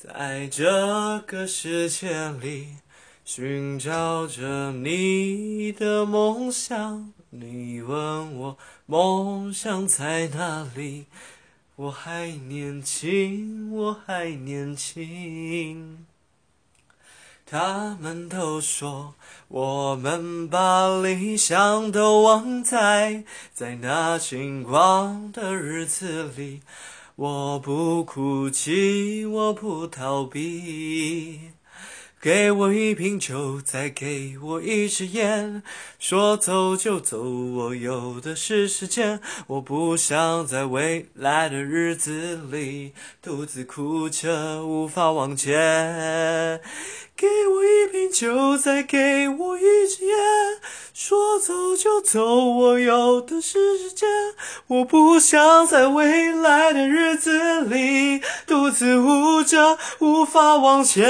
在这个世界里寻找着你的梦想。你问我梦想在哪里？我还年轻，我还年轻。他们都说我们把理想都忘在在那轻狂的日子里。我不哭泣，我不逃避。给我一瓶酒，再给我一支烟。说走就走，我有的是时间。我不想在未来的日子里独自哭着无法往前。给我一瓶酒，再给我一支。走就走，我有的是时间。我不想在未来的日子里独自舞着，无法往前。